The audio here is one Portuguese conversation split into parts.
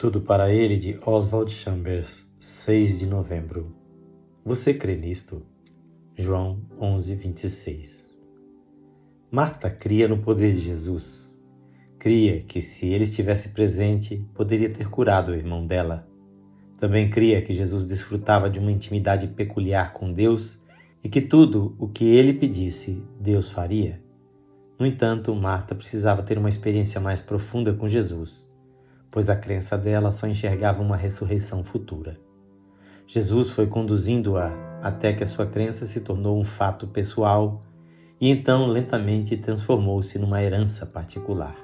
Tudo para ele de Oswald Chambers, 6 de novembro. Você crê nisto? João 11, 26. Marta cria no poder de Jesus. Cria que, se ele estivesse presente, poderia ter curado o irmão dela. Também cria que Jesus desfrutava de uma intimidade peculiar com Deus e que tudo o que ele pedisse, Deus faria. No entanto, Marta precisava ter uma experiência mais profunda com Jesus, pois a crença dela só enxergava uma ressurreição futura. Jesus foi conduzindo-a até que a sua crença se tornou um fato pessoal e então lentamente transformou-se numa herança particular.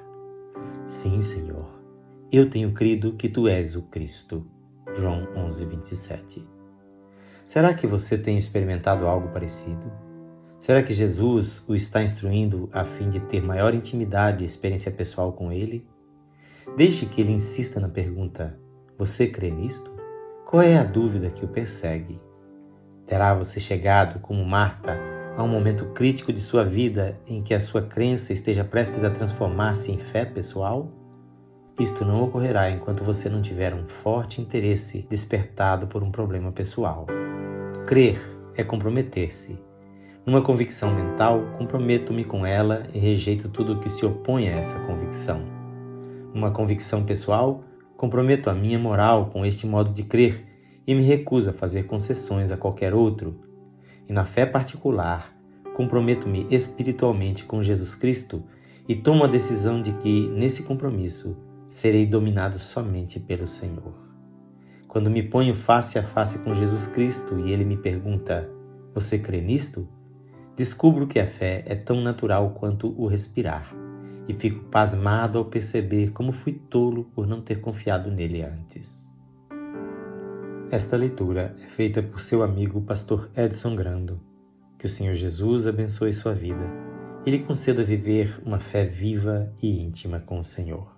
Sim, Senhor, eu tenho crido que tu és o Cristo. João 11, 27. Será que você tem experimentado algo parecido? Será que Jesus o está instruindo a fim de ter maior intimidade e experiência pessoal com ele? Deixe que ele insista na pergunta: Você crê nisto? Qual é a dúvida que o persegue? Terá você chegado, como Marta, a um momento crítico de sua vida em que a sua crença esteja prestes a transformar-se em fé pessoal? Isto não ocorrerá enquanto você não tiver um forte interesse despertado por um problema pessoal. Crer é comprometer-se numa convicção mental, comprometo-me com ela e rejeito tudo o que se opõe a essa convicção. Numa convicção pessoal, comprometo a minha moral com este modo de crer e me recuso a fazer concessões a qualquer outro. E na fé particular, comprometo-me espiritualmente com Jesus Cristo e tomo a decisão de que, nesse compromisso, serei dominado somente pelo Senhor. Quando me ponho face a face com Jesus Cristo e ele me pergunta: Você crê nisto? Descubro que a fé é tão natural quanto o respirar e fico pasmado ao perceber como fui tolo por não ter confiado nele antes. Esta leitura é feita por seu amigo pastor Edson Grando. Que o Senhor Jesus abençoe sua vida e lhe conceda viver uma fé viva e íntima com o Senhor.